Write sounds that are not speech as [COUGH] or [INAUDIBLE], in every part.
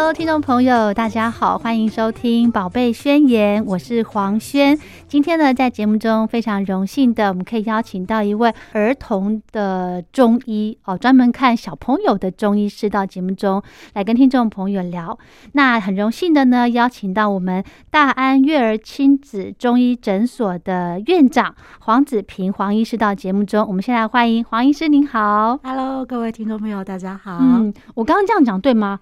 Hello，听众朋友，大家好，欢迎收听《宝贝宣言》，我是黄轩。今天呢，在节目中非常荣幸的，我们可以邀请到一位儿童的中医哦，专门看小朋友的中医师到节目中来跟听众朋友聊。那很荣幸的呢，邀请到我们大安悦儿亲子中医诊所的院长黄子平黄医师到节目中。我们先来欢迎黄医师，您好。Hello，各位听众朋友，大家好。嗯，我刚刚这样讲对吗？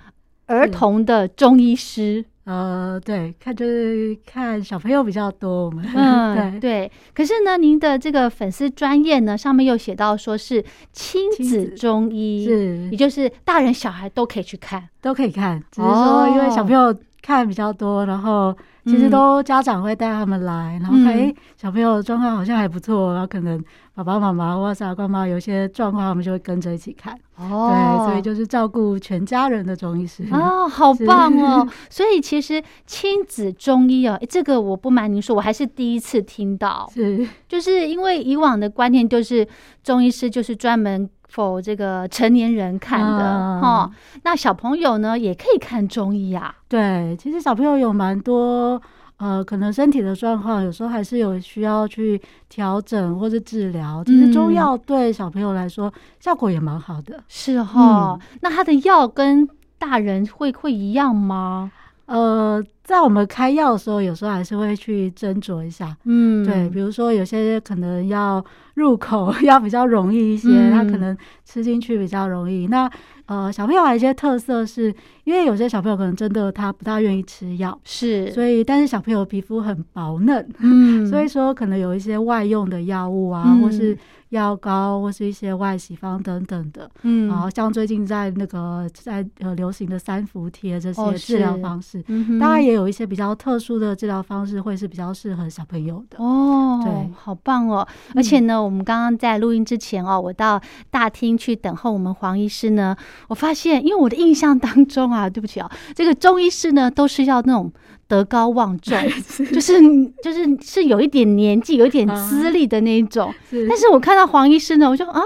儿童的中医师。呃，对，看就是看小朋友比较多，我们嗯，[LAUGHS] 对对。可是呢，您的这个粉丝专业呢，上面又写到说是亲亲子子中医，是也就是大人小孩都可以去看。都可以看，只是哦说因为小朋友看比较多，然后其实嗯都家长会带他们来，然后看嗯诶小朋友的状况好像还不错，然后可能爸爸妈妈或者是阿公妈有些状况，他们就会跟着一起看。哦对，所以就是照顾全家人的中医师。哦，好棒哦！[LAUGHS] 所以其实亲子中医哦，诶这个我不瞒您说，我还是第一次听到，是就是因为以往的观念就是中医师就是专门。否这个成年人看的嗯哈、那小朋友呢也可以看中医啊。对，其实小朋友有蛮多呃，可能身体的状况，有时候还是有需要去调整或者治疗。其实中嗯药对小朋友来说效果也蛮好的。是哈、嗯那他的药跟大人会会一样吗？呃，在我们开药的时候，有时候还是会去斟酌一下。嗯对，比如说有些可能要入口 [LAUGHS] 要比较容易一些，嗯他可能吃进去比较容易。那呃，小朋友还有一些特色是，因为有些小朋友可能真的他不大愿意吃药，是，所以但是小朋友皮肤很薄嫩，嗯 [LAUGHS] 所以说可能有一些外用的药物啊，嗯或是药膏，或是一些外洗方等等的。嗯然后像最近在那个在呃流行的三伏贴这哦些治疗方式，当然也有一些比较特殊的治疗方式，会是比较适合小朋友的。哦，对好棒哦！而且呢，我们刚刚在录音之前哦，我到大厅去等候我们黄医师呢，我发现，因为我的印象当中啊，对不起啊，这个中医师呢都是要那种德高望重，[LAUGHS] 就是就是是有一点年纪、有一点资历的那一种。但是我看到黄医师呢，我就啊。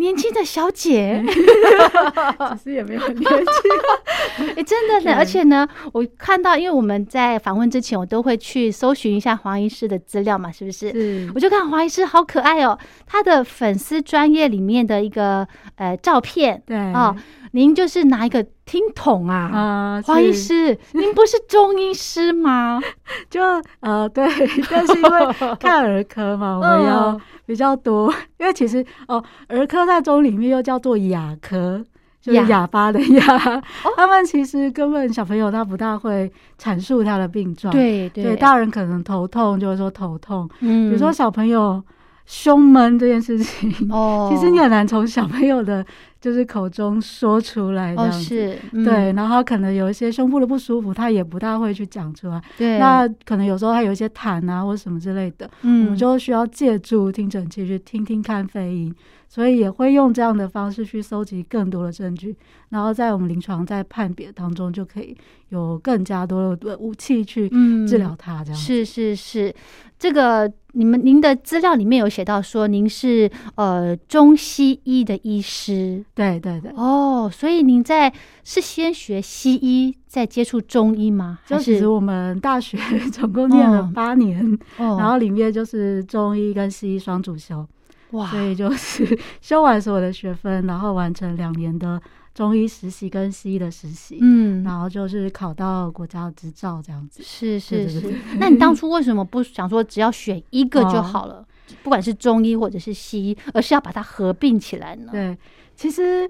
年轻的小姐，[LAUGHS] 其实也没有很年轻。[LAUGHS] 哎、真的呢，而且呢，我看到，因为我们在访问之前，我都会去搜寻一下黄医师的资料嘛，是不是？是我就看黄医师好可爱哦，他的粉丝专业里面的一个呃照片对哦，您就是拿一个听筒啊。啊，黄医师，您不是中医师吗？[LAUGHS] 就呃对，[LAUGHS] 但是因为看儿科嘛，[LAUGHS] 我们要嗯。比较多，因为其实哦，儿科在中里面又叫做哑科。就是哑哑巴的哑，他们其实根本小朋友他不大会阐述他的病状，对。对，大人可能头痛就会说头痛，嗯。比如说小朋友胸闷这件事情，哦，其实你很难从小朋友的就是口中说出来这哦样子。是，嗯对，然后可能有一些胸部的不舒服，他也不大会去讲出来。对，那可能有时候他有一些痰啊或者什么之类的，我嗯们就需要借助听诊器去听听看肺音，所以也会用这样的方式去搜集更多的证据，然后在我们临床在判别当中就可以有更加多的武器去嗯治疗它。这样、是是是，这个你们您的资料里面有写到说您是呃中西医的医师对对对。哦，所以您在是先学西医再接触中医吗？就是就其实我们大学 [LAUGHS] 总共念了嗯八年，哦，然后里面就是中医跟西医双主修，哇所以就是 [LAUGHS] 修完所有的学分，然后完成两年的中医实习跟西医的实习，嗯，然后就是考到国家执照这样子。是是是。那你当 [LAUGHS] 初为什么不想说只要选一个就哦好了？不管是中医或者是西医，而是要把它合并起来呢？对，其实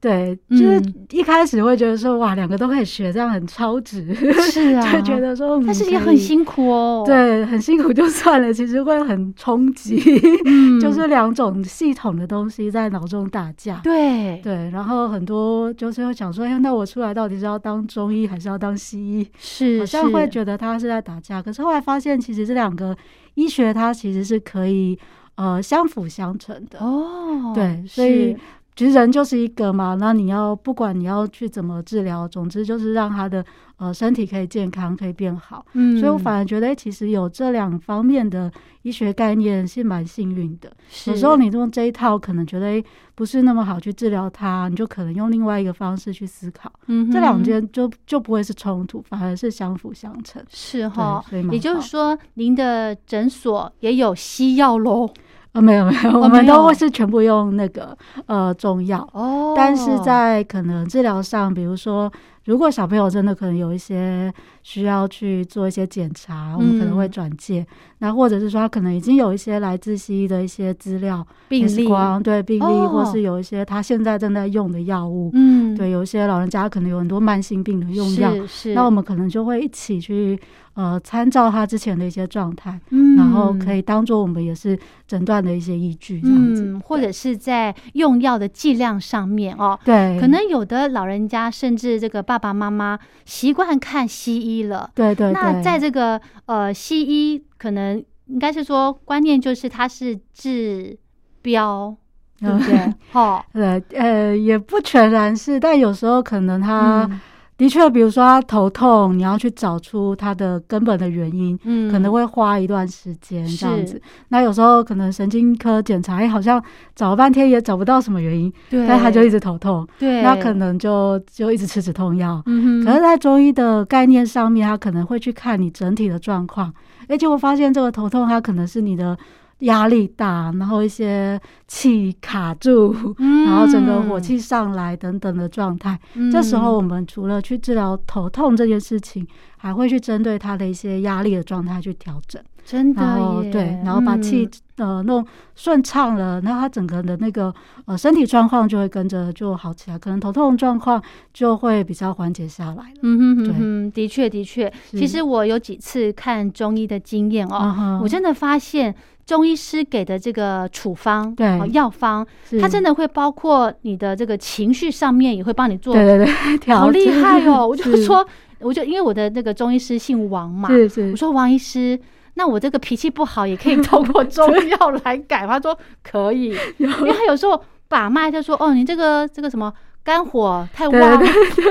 对，就是嗯一开始会觉得说哇，两个都可以学，这样很超值，是啊，[LAUGHS] 就觉得说，嗯但是也很辛苦哦。，对，很辛苦就算了，其实会很冲击，嗯 [LAUGHS] 就是两种系统的东西在脑中打架。对对，然后很多就是会想说，哎，那我出来到底是要当中医还是要当西医？是好像会是觉得他是在打架，可是后来发现，其实这两个医学它其实是可以呃相辅相成的。哦，对，所以是其实人就是一个嘛，那你要不管你要去怎么治疗，总之就是让他的呃身体可以健康，可以变好。嗯所以我反而觉得，诶其实有这两方面的医学概念是蛮幸运的。有时候你用这一套，可能觉得诶不是那么好去治疗它，你就可能用另外一个方式去思考，嗯这两件就就不会是冲突，反而是相辅相成。是哈也就是说，您的诊所也有西药喽？啊，没有没有，我们都会是全部用那个呃中药。哦但是在可能治疗上，比如说，如果小朋友真的可能有一些需要去做一些检查，我们可能会嗯转介。那或者是说，他可能已经有一些来自西医的一些资料、病例，对病例，哦或是有一些他现在正在用的药物。嗯，对，有一些老人家可能有很多慢性病的用药，是是，那我们可能就会一起去呃参照他之前的一些状态，嗯然后可以当做我们也是诊断的一些依据，这样子。嗯，或者是在用药的剂量上面哦。对，可能有的老人家甚至这个爸爸妈妈习惯看西医了，对对对。那在这个呃西医可能应该是说观念就是它是治标，对不对？[LAUGHS] 哦，对，呃，也不全然是，但有时候可能他、嗯的确，比如说他头痛，你要去找出他的根本的原因，嗯。可能会花一段时间这样子。那有时候可能神经科检查，哎，好像找了半天也找不到什么原因，对，但他就一直头痛，对，那可能就就一直吃止痛药。嗯哼，可是，在中医的概念上面，他可能会去看你整体的状况，哎，结果发现这个头痛，它可能是你的压力大，然后一些气卡住，嗯。然后整个火气上来等等的状态。这时候，我们除了去治疗头痛这件事情，还会去针对他的一些压力的状态去调整。真的然后耶。对，然后把气、嗯。呃弄顺畅了，那他整个的那个呃身体状况就会跟着就好起来，可能头痛状况就会比较缓解下来了。嗯哼哼对。哼，的确的确，其实我有几次看中医的经验哦，嗯我真的发现中医师给的这个处方，对哦药方，它真的的会包括你的这个情绪上面，也会帮你做，对对对，[LAUGHS] 好厉害哦！[LAUGHS] 我就说，我就因为我的那个中医师姓王嘛，是是我说王医师。那我这个脾气不好，也可以通过中药来改吗。[LAUGHS] 他说可以，因为他有时候把脉，就说哦，你这个这个什么肝火太对旺，对。对，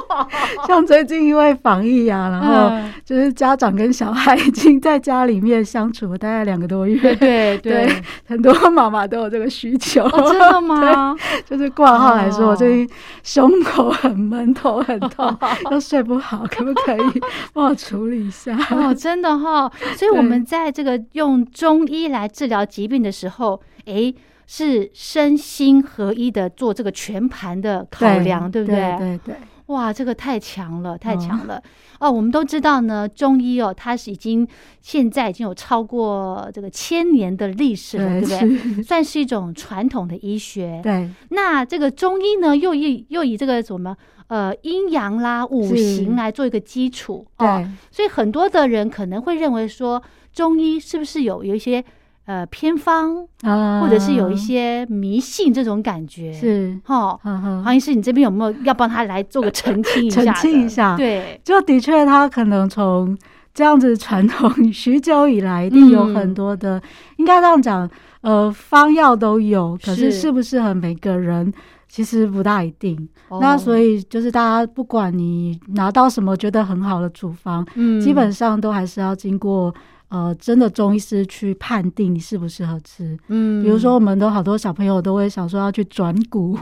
[LAUGHS] 像最近因为防疫啊，然后嗯。就是家长跟小孩已经在家里面相处了大概两个多月，对对对。对，很多妈妈都有这个需求。哦，真的吗？[LAUGHS] 就是挂号来说，哦。我最近胸口很闷，头很痛，[LAUGHS] 都睡不好，可不可以？帮我处理一下？哦，真的哈、所以我们在这个用中医来治疗疾病的时候，诶，是身心合一的做这个全盘的考量，对不对？对？对对哇，这个太强了，太强了！哦，我们都知道呢，中医哦，它是已经现在已经有超过这个千年的历史了，对不对？算是一种传统的医学。对那这个中医呢，又以又以这个什么呃阴阳啦、五行来做一个基础哦，对所以很多的人可能会认为说，中医是不是有有一些呃偏方，啊或者是有一些迷信这种感觉。，是，哈。黄医师，你这边有没有要帮他来做个澄清一下？[LAUGHS] 澄清一下对，就的确，他可能从这样子传统许久以来，一定有很多的，应该这样讲，呃，方药都有，可是是适不适合每个人，其实不大一定。哦那所以就是大家不管你拿到什么觉得很好的处方，嗯基本上都还是要经过。呃，真的中医师去判定你适不适合吃。嗯。比如说，我们都好多小朋友都会想说要去转骨，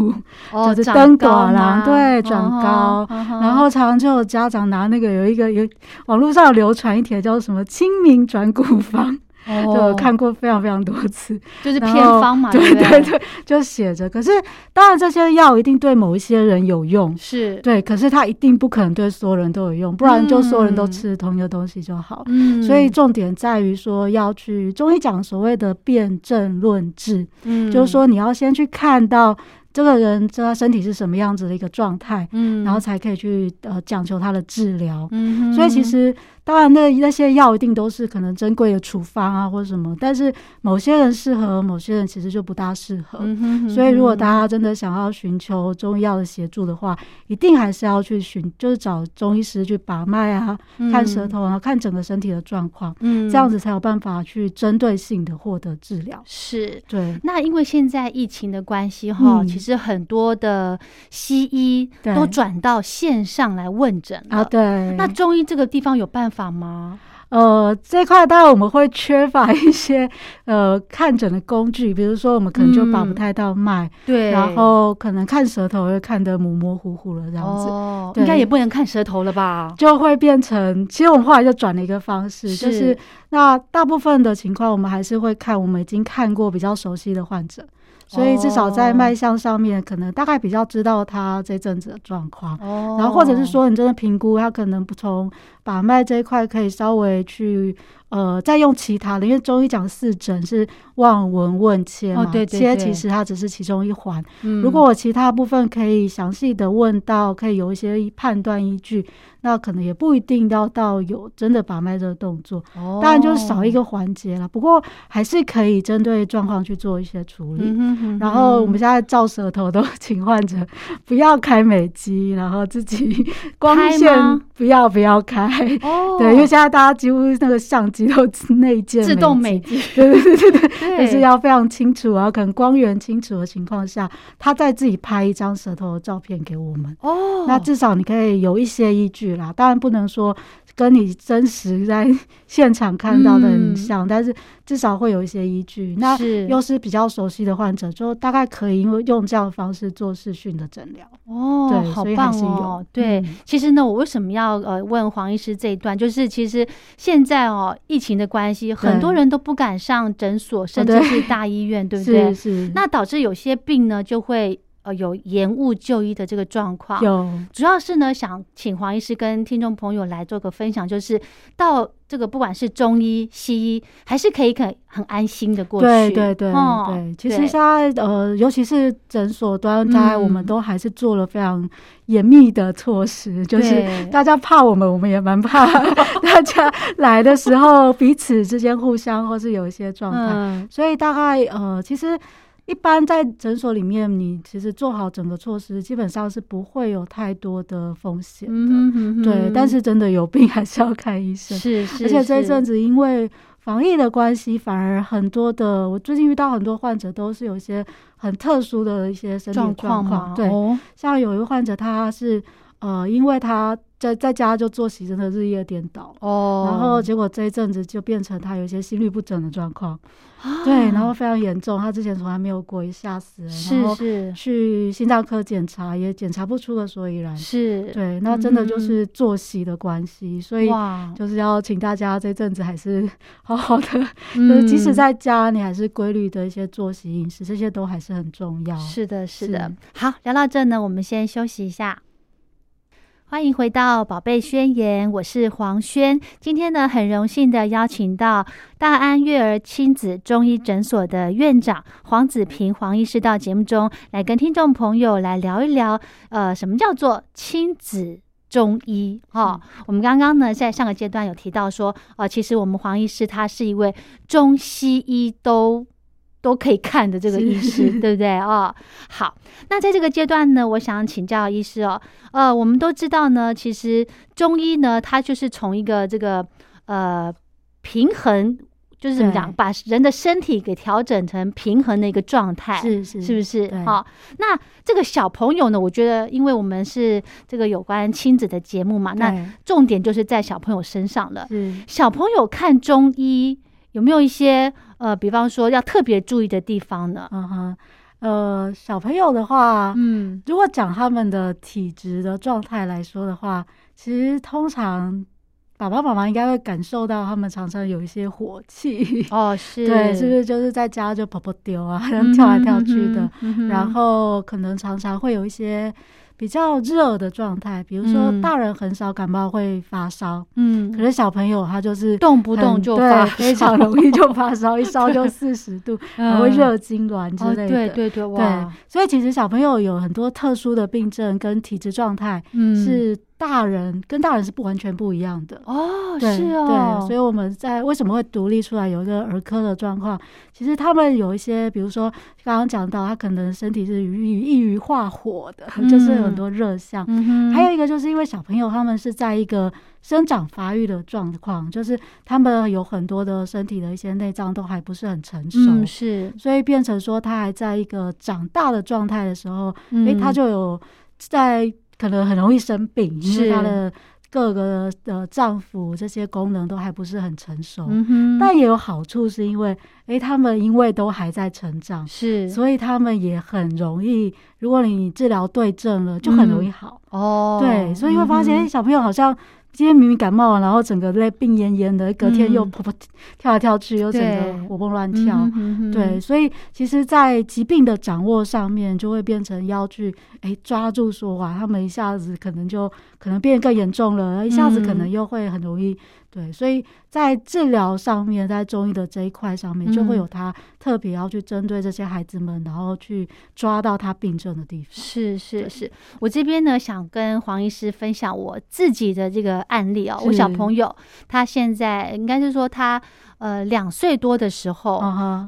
哦 [LAUGHS] 就是登高短啦对转高。然后常常就有家长拿那个有一个有网络上流传一帖叫什么清明转骨方，[LAUGHS] 哦就我看过非常非常多次，[LAUGHS] 就是偏方嘛，对对对，就写着。可是当然这些药一定对某一些人有用，是，对，可是它一定不可能对所有人都有用，不然就所有人都嗯。吃同一个东西就好。嗯。所以重点在于说要去中医讲所谓的辨证论治，嗯。就是，说你要先去看到这个人他身体是什么样子的一个状态，嗯。然后才可以去呃讲求他的治疗。嗯所以其实当然那那些药一定都是可能珍贵的处方啊或者什么，但是某些人适合，某些人其实就不大适合。嗯哼哼所以，如果大家真的想要寻求中医药的协助的话，一定还是要去寻，就是找中医师去把脉啊，看舌，头啊，看整个身体的状况，嗯这样子才有办法去针对性的获得治疗。是。对，那因为现在疫情的关系哈，嗯其实很多的西医都转到线上来问诊了啊，。对，那中医这个地方有办法吗？呃，这块当然我们会缺乏一些呃看诊的工具，比如说我们可能就把不嗯太到脉，对，然后可能看舌头会看得模模糊糊了，这样子。哦，应该也不能看舌头了吧？就会变成，其实我们后来就转了一个方式，是就是那大部分的情况，我们还是会看我们已经看过比较熟悉的患者，所以至少在哦脉象上面，可能大概比较知道他这阵子的状况。哦然后或者是说，你真的评估他可能不从把脉这一块，可以稍微去呃再用其他的，因为中医讲四诊是望闻问切嘛，哦对对切其实它只是其中一环。嗯如果我其他部分可以详细的问到，可以有一些判断依据，那可能也不一定要到有真的把脉这个动作，哦当然就是少一个环节了。不过还是可以针对状况去做一些处理。嗯哼哼然后我们哼现在照舌头都 [LAUGHS] 请患者不要开美肌，然后自己 [LAUGHS] 光开线吗不要不要开。哦，[LAUGHS] 对，因为现在大家几乎那个相机都内建自动美美肌，肌，[LAUGHS] 对对对对 [LAUGHS] 对，就是要非常清楚，然后可能光源清楚的情况下，他再自己拍一张舌头的照片给我们。哦，那至少你可以有一些依据啦，当然不能说跟你真实在现场看到的很像，但是至少会有一些依据。那又是比较熟悉的患者，就大概可以因为用这样的方式做视讯的诊疗。哦，对好棒哦有！对，嗯其实呢，我为什么要呃问黄医师这一段？就是其实现在哦，疫情的关系，很多人都不敢上诊所，甚至对是大医院，对不对是？是，那导致有些病呢，就会呃有延误就医的这个状况。有主要是呢，想请黄医师跟听众朋友来做个分享，就是到这个不管是中医、西医，还是可以可很安心的过去。对对对哦对，其对实现在呃，尤其是诊所端，大概我们嗯都还是做了非常严密的措施，就是大家怕我们，我们也蛮怕 [LAUGHS] 大家来的时候彼此之间互相或是有一些状态，嗯，所以大概呃，其实。一般在诊所里面，你其实做好整个措施，基本上是不会有太多的风险的。嗯哼哼对，但是真的有病还是要看医生。是是，而且这一阵子因为防疫的关系，反而很多的，我最近遇到很多患者都是有一些很特殊的一些身体状状况嘛，对，哦像有一个患者，他是呃，因为他在在家就作息真的日夜颠倒。哦，然后结果这一阵子就变成他有一些心律不整的状况，啊对，然后非常严重，他之前从来没有过，一吓死是是去心脏科检查也检查不出个所以然。是，对，那真的就嗯是作息的关系，所以哇，就是要请大家这阵子还是 [LAUGHS] 好好的，就是嗯即使在家，你还是规律的一些作息、饮食，这些都还是很重要。是的，是是的。好，聊到这呢，我们先休息一下。欢迎回到《宝贝宣言》，我是黄轩。今天呢，很荣幸的邀请到大安悦儿亲子中医诊所的院长黄子平黄医师到节目中来跟听众朋友来聊一聊，呃，什么叫做亲子中医哈、我们刚刚呢在上个阶段有提到说，呃，其实我们黄医师他是一位中西医都都可以看的这个医师，[LAUGHS] 对不对哦？好，那在这个阶段呢，我想请教医师哦，呃，我们都知道呢，其实中医呢，它就是从一个这个呃平衡。就是怎么讲，把人的身体给调整成平衡的一个状态，是是是不是？对好，那这个小朋友呢，我觉得，因为我们是这个有关亲子的节目嘛，那重点就是在小朋友身上了。是小朋友看中医有没有一些呃，比方说要特别注意的地方呢？嗯哼，呃，小朋友的话，嗯，如果讲他们的体质的状态来说的话，其实通常爸爸妈妈应该会感受到他们常常有一些火气，哦，[LAUGHS] 是，对，是不是就是在家就跑跑丢啊，嗯跳来跳去的，然后可能常常会有一些比较热的状态，比如说嗯。大人很少感冒会发烧，嗯，可是小朋友他就是动不动就发非常容易就发烧，一烧就四十度，[LAUGHS] 还会嗯。热痉挛之哦，类的。对对对，对，所以其实小朋友有很多特殊的病症跟体质状态，嗯，是大人跟大人是不完全不一样的。哦，是哦，对，所以我们在为什么会独立出来有一个儿科的状况？其实他们有一些，比如说刚刚讲到，他可能身体是易易于化火的，就是有很多热象。嗯，还有一个就是因为小朋友他们是在一个生长发育的状况，就是他们有很多的身体的一些内脏都还不是很成熟，嗯是，所以变成说他还在一个长大的状态的时候，嗯诶，他就有在可能很容易生病，因为是他的各个的脏腑这些功能都还不是很成熟。但也有好处，是因为诶，他们因为都还在成长，是。所以他们也很容易，如果你治疗对症了，就很容易好。哦，对，所以会发现，嗯诶，小朋友好像今天明明感冒了，然后整个累病恹恹的，隔天又嗯跑跑跳来跳去，又整个活蹦乱跳。对，所以其实，在疾病的掌握上面，就会变成要去哎抓住说哇，他们一下子可能就可能变得更严重了，一下子可能嗯又会很容易对，所以在治疗上面，在中医的这一块上面，就会嗯有他特别要去针对这些孩子们，然后去抓到他病症的地方。是是是，我这边呢想跟黄医师分享我自己的这个案例哦。我小朋友他现在应该是说他呃两岁多的时候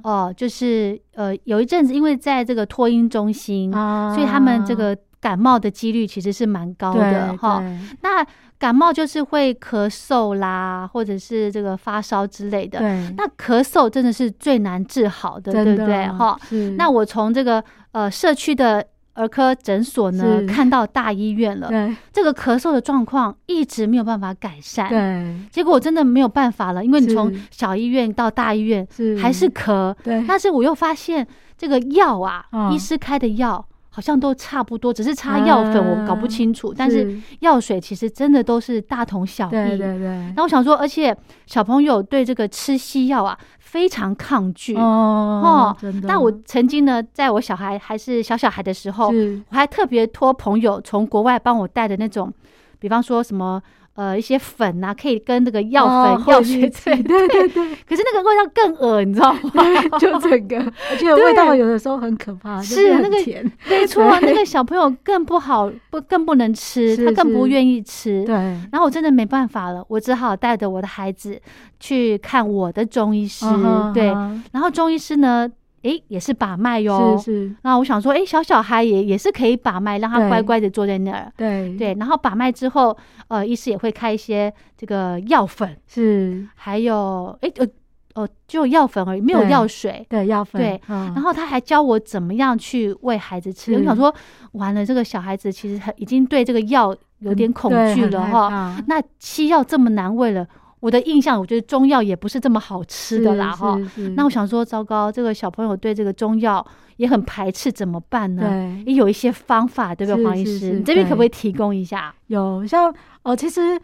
哦，就是呃有一阵子因为在这个托婴中心，啊。所以他们这个感冒的几率其实是蛮高的哈。那感冒就是会咳嗽啦，或者是这个发烧之类的。对，那咳嗽真的是最难治好的，对不对？哈，那我从这个呃社区的儿科诊所呢看到大医院了，这个咳嗽的状况一直没有办法改善。，对。结果我真的没有办法了，因为你从小医院到大医院还是咳，对，但是我又发现这个药啊，嗯。医师开的药。好像都差不多，只是差药粉我搞不清楚，但是药水其实真的都是大同小异。对对对，那我想说，而且小朋友对这个吃西药啊非常抗拒。哦，真的。那我曾经呢，在我小孩还是小小孩的时候，我还特别托朋友从国外帮我带的那种，比方说什么呃一些粉啊，可以跟那个药粉、哦药水混一起对对对对，[LAUGHS] 可是那个味道更恶，你知道吗？[LAUGHS] 就整个，[LAUGHS] 而且味道有的时候很可怕，就是很那个甜，没错，那个小朋友更不好，不更不能吃，他更不愿意吃。对，然后我真的没办法了，我只好带着我的孩子去看我的中医师。对，嗯然后中医师呢，诶，也是把脉哟。是是，那我想说，诶，小小孩也也是可以把脉，让他乖乖的坐在那儿。对对，然后把脉之后，呃，医师也会开一些这个药粉，是，还有诶，呃哦，只有药粉而已，没有药水。对药粉，对嗯然后他还教我怎么样去喂孩子吃。是我想说，完了，这个小孩子其实很已经对这个药有点恐惧了哈。怕那西药这么难喂了，我的印象，我觉得中药也不是这么好吃的啦哈。那我想说，糟糕，这个小朋友对这个中药也很排斥，怎么办呢？对也有一些方法，对不对，黄医师？你这边可不可以提供一下？有像哦，其实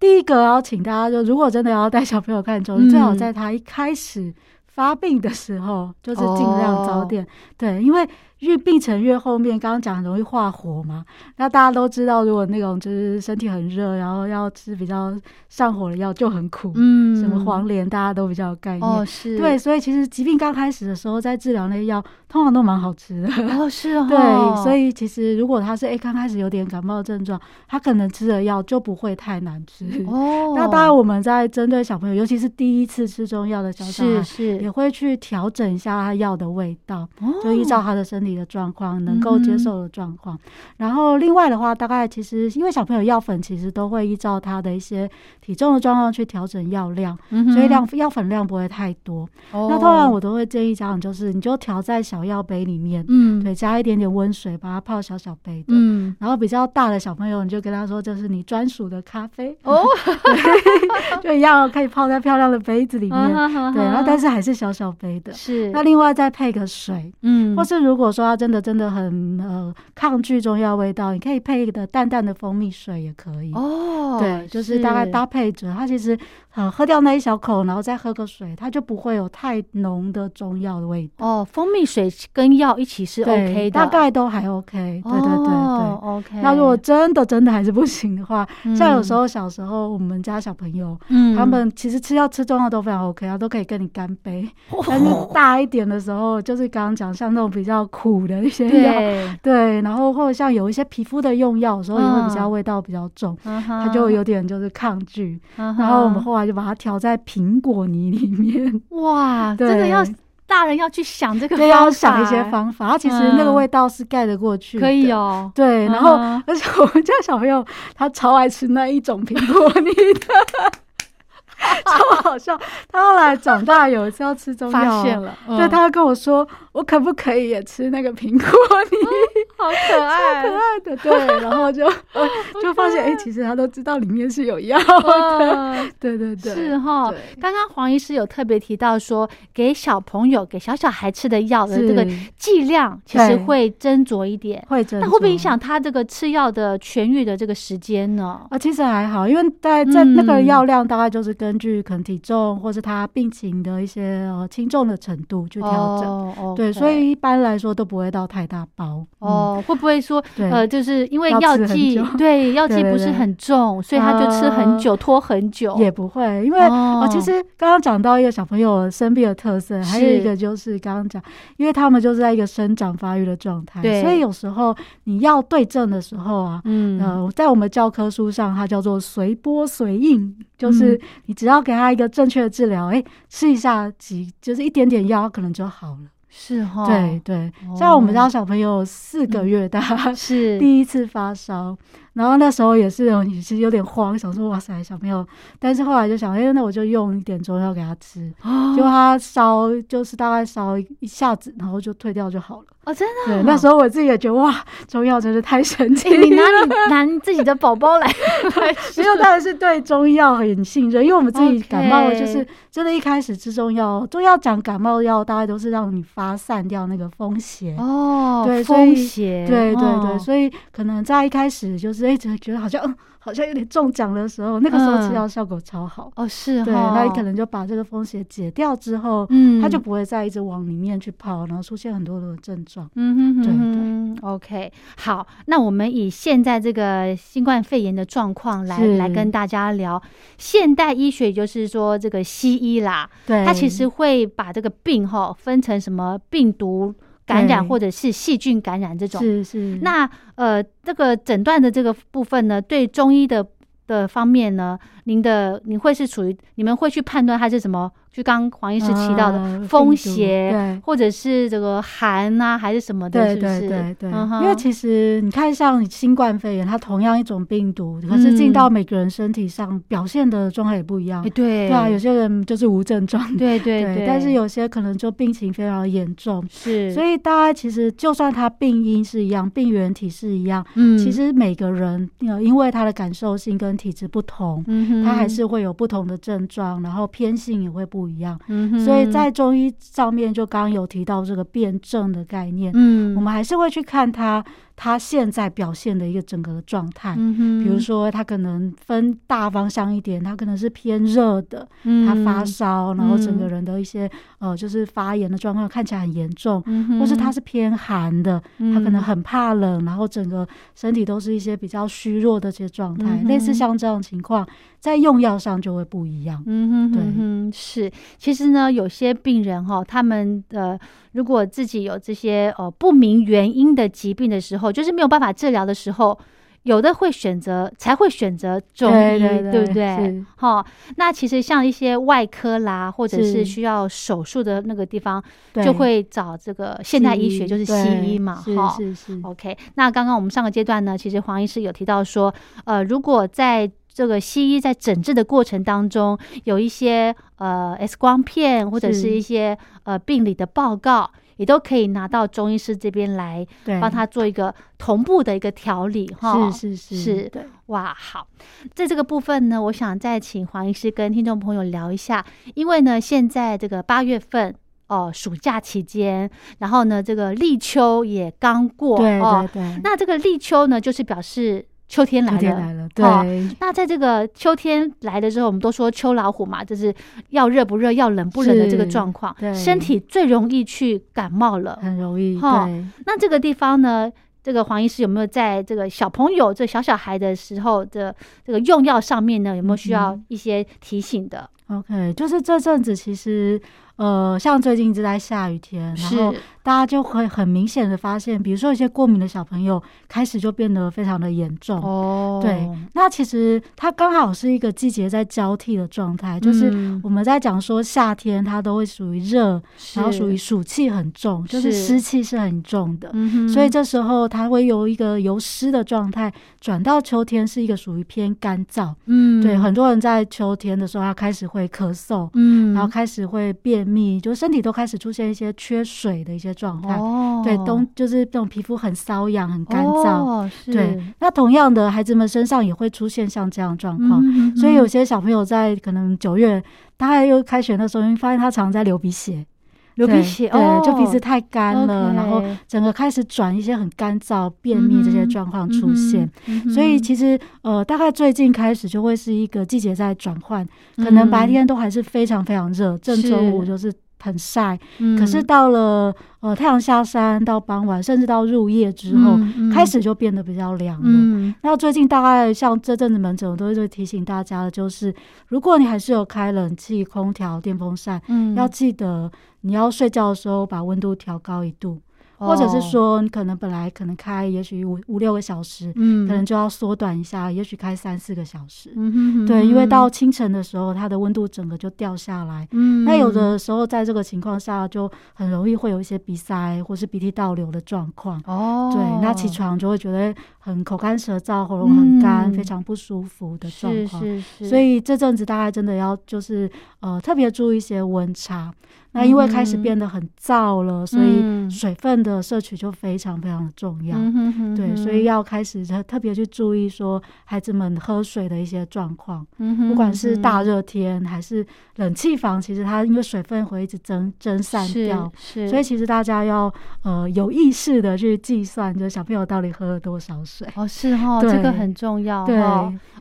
第一个要请大家就，如果真的要带小朋友看中医，嗯最好在他一开始发病的时候，就是尽量早点、对，因为越病程越后面，刚刚讲很容易化火嘛。那大家都知道，如果那种就是身体很热，然后要吃比较上火的药就很苦。嗯什么黄连，大家都比较有概念。哦是，对，所以其实疾病刚开始的时候，在治疗那些药，通常都蛮好吃的。哦是哦，对，所以其实如果他是哎刚开始有点感冒症状，他可能吃的药就不会太难吃。哦，那当然，我们在针对小朋友，尤其是第一次吃中药的小小孩，是是也会去调整一下他药的味道，哦就依照他的身体的状况，能够接受的状况。然后另外的话，大概其实因为小朋友药粉其实都会依照他的一些体重的状况去调整药量，嗯所以量药粉量不会太多。哦那通常我都会建议家长就是，你就调在小药杯里面，嗯对，加一点点温水，把它泡小小杯的。嗯然后比较大的小朋友，你就跟他说，这是你专属的咖啡哦，[LAUGHS] 就一样可以泡在漂亮的杯子里面。嗯对，然后但是还是小小杯的。是那另外再配个水，嗯或是如果说他真的真的很呃抗拒中药味道，你可以配一个淡淡的蜂蜜水也可以。哦对，就是大概搭配着，它其实呃喝掉那一小口，然后再喝个水，它就不会有太浓的中药的味道。哦，蜂蜜水跟药一起是 OK 的，大概都还 OK。对对对对。哦 OK。那如果真的真的还是不行的话，嗯像有时候小时候我们家小朋友，嗯他们其实吃药吃中药都非常 OK 啊，都可以跟你干杯。但是大一点的时候，就是刚刚讲像那种比较苦的一些药，对，[LAUGHS] 对，然后或者像有一些皮肤的用药，有时候也会比较嗯味道比较重，他他就有点就是抗拒。然然后我们后来就把它调在苹果泥里面，[LAUGHS] 哇，对真的要大人要去想这个，对，要想一些，方法。它其实那个嗯味道是盖得过去的，可以。哦。对，然后、嗯 [LAUGHS] 而且我们家小朋友他超爱吃那一种苹果泥的，[LAUGHS] 超好笑。他后来长大有一次要吃中药，发现了，对，嗯他跟我说，我可不可以也吃那个苹果泥？[LAUGHS] 好可爱，可爱的，对，然后就呃 [LAUGHS] 就发现，哎、其实他都知道里面是有药的，嗯对对对，是哈。刚刚黄医师有特别提到说，给小朋友、给小小孩吃的药的这个剂量，其实会斟酌一点。会真，那会不会影？响他这个吃药的痊愈的这个时间呢？啊，其实还好，因为在在那个嗯药量大概就是根据可能体重或是他病情的一些呃轻重的程度去调整。哦对所以一般来说都不会到太大包。嗯，哦，会不会说呃，就是因为 [LAUGHS] 药剂对药剂不是很重，所以他就吃很啊。久，拖很久。也不会，因为哦。哦，其实刚刚讲到一个小朋友生病的特色，还有一个就是刚刚讲，因为他们就是在一个生长发育的状态，对。所以有时候你要对症的时候啊，嗯。呃，在我们教科书上，它叫做随波随应，就是嗯。你只要给他一个正确的治疗，哎、吃一下几就是一点点药，可能就好了。是哈，对对，哦。像我们家小朋友四个月大，[LAUGHS] 是。[LAUGHS] 第一次发烧，然后那时候也是有也是有点慌，想说哇塞小朋友，但是后来就想，哎、那我就用一点中药给他吃，[GASPS] 哦。结果他烧就是大概烧一下子，然后就退掉就好了。哦，真的。对，哦。那时候我自己也觉得哇，中药真是太神奇欸。你拿你 [LAUGHS] 拿你自己的宝宝来来没有，当然是对中药很信任，因为我们自己感冒就是真的，一开始吃中药，中药讲感冒药大概都是让你发散掉那个风邪。哦，对风邪，对对对，哦所以可能在一开始就是一直觉得好像嗯，好像有点中奖的时候，那个时候吃嗯。药效果超好。哦是对，哈，那你可能就把这个风邪解掉之后，嗯它就不会再一直往里面去泡，然后出现很多的症状。嗯哼哼，OK，好，那我们以现在这个新冠肺炎的状况来是。来跟大家聊现代医学，就是说这个西医啦，对，它其实会把这个病哈分成什么病毒感染或者是细菌感染这种。是是那呃，这个诊断的这个部分呢，对中医的的方面呢，您的你会是处于你们会去判断它是什么？就刚刚黄医师提到的啊风邪，对。或者是这个寒啊，还是什么的，对是不是？对对对，嗯因为其实你看，像新冠肺炎，它同样一种病毒，可是进到每个人身体上表现的状态也不一样。哎。对。对啊，有些人就是无症状，[LAUGHS] 对对对，但是有些可能就病情非常严重。是，所以大家其实就算他病因是一样，病原体是一样，嗯。其实每个人呃，因为他的感受性跟体质不同，嗯他还是会有不同的症状，然后偏性也会不一样。嗯哼。所以在中医上面，就刚刚有提到这个辩证的概念，嗯。我们还是会去看他他现在表现的一个整个的状态。嗯，比如说，他可能分大方向一点，他可能是偏热的，他发烧，然后整个人的一些呃，就是发炎的状况看起来很严重，嗯或是他是偏寒的，他可能很怕冷，然后整个身体都是一些比较虚弱的这些状态，类似像这种情况，在用药上就会不一样。嗯哼对。是。其实呢，有些病人哈、他们呃，如果自己有这些呃不明原因的疾病的时候，就是没有办法治疗的时候，有的会选择才会选择中医，对不对？是？哈、那其实像一些外科啦，或者是是。需要手术的那个地方，就会找这个现代医学，就是西医嘛，是哈。是是，OK，那刚刚我们上个阶段呢，其实黄医师有提到说，呃，如果在这个西医在诊治的过程当中，有一些呃 X 光片或者是是。一些呃病理的报告，也都可以拿到中医师这边来对，帮他做一个同步的一个调理哈。是是是是对。哇，好，在这个部分呢，我想再请黄医师跟听众朋友聊一下，因为呢，现在这个八月份。哦，暑假期间，然后呢，这个立秋也刚过对哦对，对，那这个立秋呢，就是表示秋天来了。秋天来了，哦对，那在这个秋天来的时候，我们都说秋老虎嘛，就是要热不热，要冷不冷的这个是状况，对身体最容易去感冒了。很容易，哈对。那这个地方呢，这个黄医师有没有在这个小朋友、这小小孩的时候的这个用药上面呢，有没有需要嗯一些提醒的？OK，就是这阵子其实，呃，像最近一直在下雨天，然后大家就会很明显的发现，比如说一些过敏的小朋友开始就变得非常的严重。哦。对，那其实它刚好是一个季节在交替的状态，就是嗯。我们在讲说夏天它都会属于热，然后属于暑气很重，就是是。湿气是很重的。嗯所以这时候它会由一个由湿的状态转到秋天是一个属于偏干燥。嗯。对，很多人在秋天的时候，他开始会咳嗽，嗯。然后开始会便秘，就身体都开始出现一些缺水的一些状态。哦对，冬就是这种皮肤很瘙痒、很干燥。哦、是对，那同样的，孩子们身上也会出现像这样状况。嗯所以有些小朋友在可能九月，大概又开学的时候，发现他常在流鼻血。对流鼻血，对，哦就鼻子太干了然后整个开始转一些很干燥、便秘这些状况出现。所以其实呃，大概最近开始就会是一个季节在转换，可能白天都还是非常非常热，正中午就是很晒，嗯。可是到了呃太阳下山到傍晚，甚至到入夜之后，嗯嗯。开始就变得比较凉了。嗯。那最近大概像这阵子门诊，我都会提醒大家的，就是如果你还是有开冷气、空调、电风扇，嗯。要记得你要睡觉的时候把温度调高一度，或者是哦说你可能本来可能开也许五五六个小时，嗯可能就要缩短一下，也许开三四个小时。嗯哼哼对，因为到清晨的时候，它的温度整个就掉下来。嗯那有的时候在这个情况下，就很容易会有一些鼻塞或是鼻涕倒流的状况。哦，对，那起床就会觉得很口干舌燥，喉咙很干，嗯非常不舒服的状是况。是是，所以这阵子大概真的要就是呃特别注意一些温差。那因为开始嗯变得很燥了，所嗯以水分的摄取就非常非常的重要。嗯哼哼对，所以要开始特特别去注意说孩子们喝水的一些状况，嗯哼不管是大热天还是冷气房，其实它因为水分会一直蒸蒸散掉，是，所以其实大家要呃有意识的去计算，就是小朋友到底喝了多少水。哦是哈，对这个很重要对，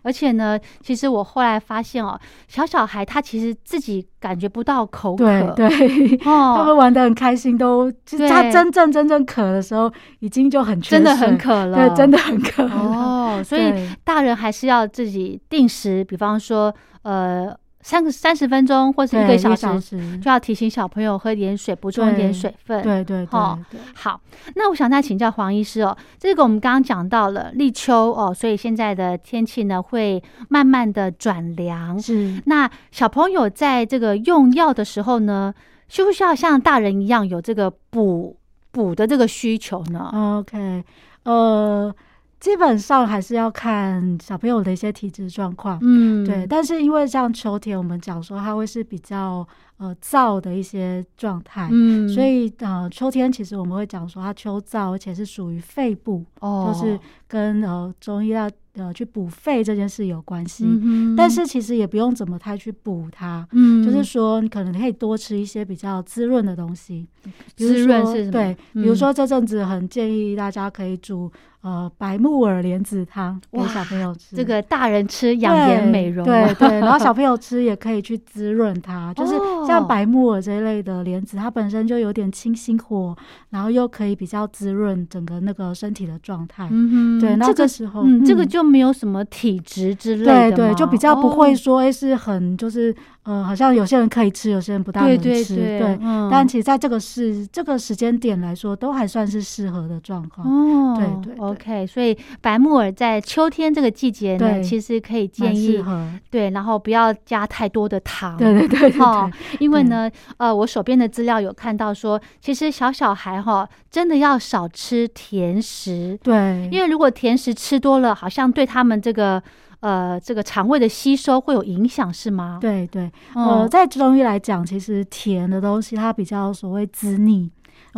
而且呢，其实我后来发现哦，小小孩他其实自己感觉不到口渴，对对，他哦，们玩的很开心，都就是他真正真正渴的时候，已经就很真的很渴了，对，真的很渴了。哦，所以大人还是要自己定时，比方说呃三个三十分钟或者一个小时，就要提醒小朋友喝点水，补充一点水分。对对哦对对，好，那我想再请教黄医师哦，这个我们刚刚讲到了立秋哦，所以现在的天气呢会慢慢的转凉。是。那小朋友在这个用药的时候呢，需不需要像大人一样有这个补补的这个需求呢？OK，呃，基本上还是要看小朋友的一些体质状况。嗯，对，但是因为像秋天，我们讲说它会是比较呃燥的一些状态。嗯所以呃，秋天其实我们会讲说它秋燥，而且是属于肺部，哦就是跟呃中医要呃去补肺这件事有关系。嗯但是其实也不用怎么太去补它，嗯就是说你可能可以多吃一些比较滋润的东西，比如滋润是什么对，嗯比如说这阵子很建议大家可以煮呃白木耳莲子汤给小朋友吃，这个大人吃养颜美容，对对，然后小朋友吃也可以去滋润它，[LAUGHS] 就是哦。像白木耳这一类的莲子，它本身就有点清心火，然后又可以比较滋润整个那个身体的状态。嗯哼，对，那这个这时候嗯，这个嗯就没有什么体质之类的对对，就比较不会哦。说，哎、是很就是呃，好像有些人可以吃，有些人不大对能吃，对对，嗯。但其实在这个是这个时间点来说，都还算是适合的状况。哦，对 OK，所以白木耳在秋天这个季节呢，其实可以建议对，然后不要加太多的糖，对对对对哈对，因为呢，呃，我手边的资料有看到说，其实小小孩哈，真的要少吃甜食，对，因为如果甜食吃多了，好像对他们这个呃这个肠胃的吸收会有影响，是吗？对对，嗯，呃，在中医来讲，其实甜的东西它比较所谓滋腻，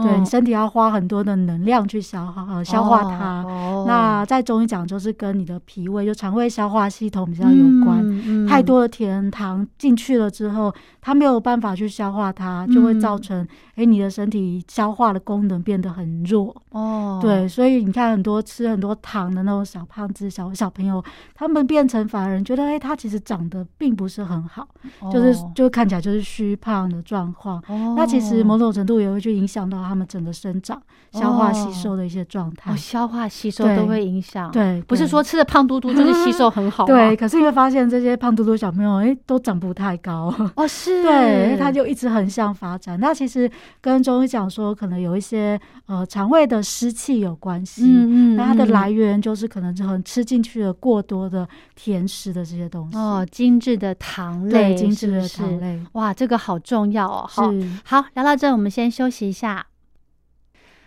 对嗯你身体要花很多的能量去消耗呃消化它。哦那在中医讲，就是跟你的脾胃就肠胃消化系统比较有关。嗯太多的甜糖进去了之后，它没有办法去消化它，就会造嗯成哎、诶你的身体消化的功能变得很弱。哦，对，所以你看很多吃很多糖的那种小胖子、小小朋友，他们变成反而觉得，哎、他其实长得并不是很好，哦，就是就看起来就是虚胖的状况。哦那其实某种程度也会去影响到他们整个生长、消化、吸哦收的一些状态哦，。消化吸收都会影响，，对，不是说吃的胖嘟嘟就是吸收很好吗，[LAUGHS] 对，可是你会发现这些胖嘟嘟小朋友，哎、都长不太高。哦 [LAUGHS] 是，对，他就一直横向发展。那其实跟中医讲说，可能有一些呃肠胃的湿气有关系。嗯嗯，那它的嗯来源就是可能就很吃进去了过多的甜食的这些东西。哦，精致的糖类，对，精致的糖类哇，这个好重要哦。好，好，聊到这，我们先休息一下。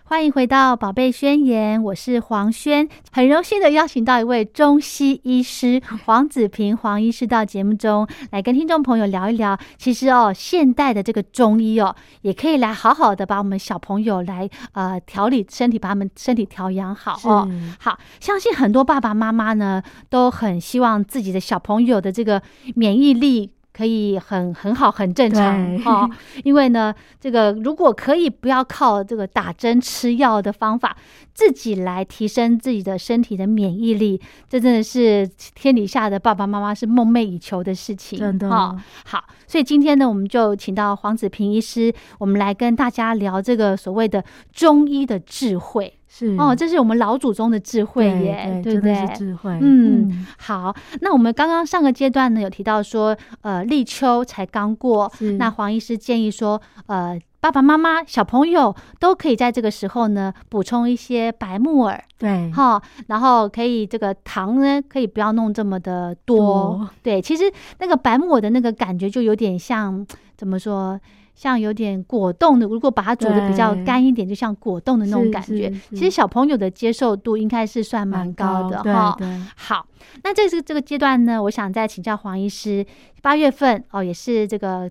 欢迎回到《宝贝宣言》，我是黄轩，很荣幸的邀请到一位中西医师 [LAUGHS] 黄子平黄医师到节目中来跟听众朋友聊一聊。其实哦，现代的这个中医哦，也可以来好好的把我们小朋友来呃调理身体，把他们身体调养好哦。好，相信很多爸爸妈妈呢都很希望自己的小朋友的这个免疫力可以很很好、很正常哈哦。因为呢，这个如果可以不要靠这个打针吃药的方法，自己来提升自己的身体的免疫力，这真的是天底下的爸爸妈妈是梦寐以求的事情。真的哦好，所以今天呢，我们就请到黄子平医师，我们来跟大家聊这个所谓的中医的智慧。是哦，这是我们老祖宗的智慧对耶，对，不对？是智慧。嗯，好，那我们刚刚上个阶段呢，有提到说，呃，立秋才刚过，那黄医师建议说，呃，爸爸妈妈、小朋友都可以在这个时候呢，补充一些白木耳，对，哈，然后可以这个糖呢，可以不要弄这么的多。多对，其实那个白木耳的那个感觉就有点像怎么说？像有点果冻的，如果把它煮的比较干一点，就像果冻的那种感觉。其实小朋友的接受度应该是算蛮高的哈。好，那这是这个阶段呢，我想再请教黄医师，八月份哦，也是这个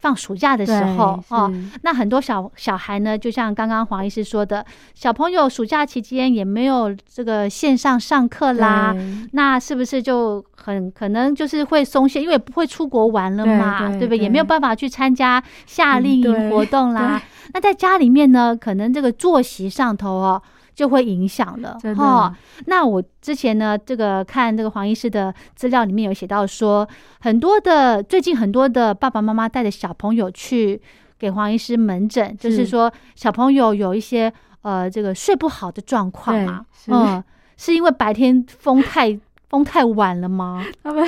放暑假的时候对哦，那很多小小孩呢，就像刚刚黄医师说的，小朋友暑假期间也没有这个线上上课啦，那是不是就很可能就是会松懈，因为不会出国玩了嘛，对对不对？也没有办法去参加夏嗯令营活动啦。那在家里面呢，可能这个作息上头哦。就会影响了真的。哈。那我之前呢，这个看这个黄医师的资料里面有写到说，很多的最近很多的爸爸妈妈带着小朋友去给黄医师门诊，就是是说小朋友有一些呃这个睡不好的状况嘛，是。嗯，是因为白天风太 [LAUGHS] 风太晚了吗？他们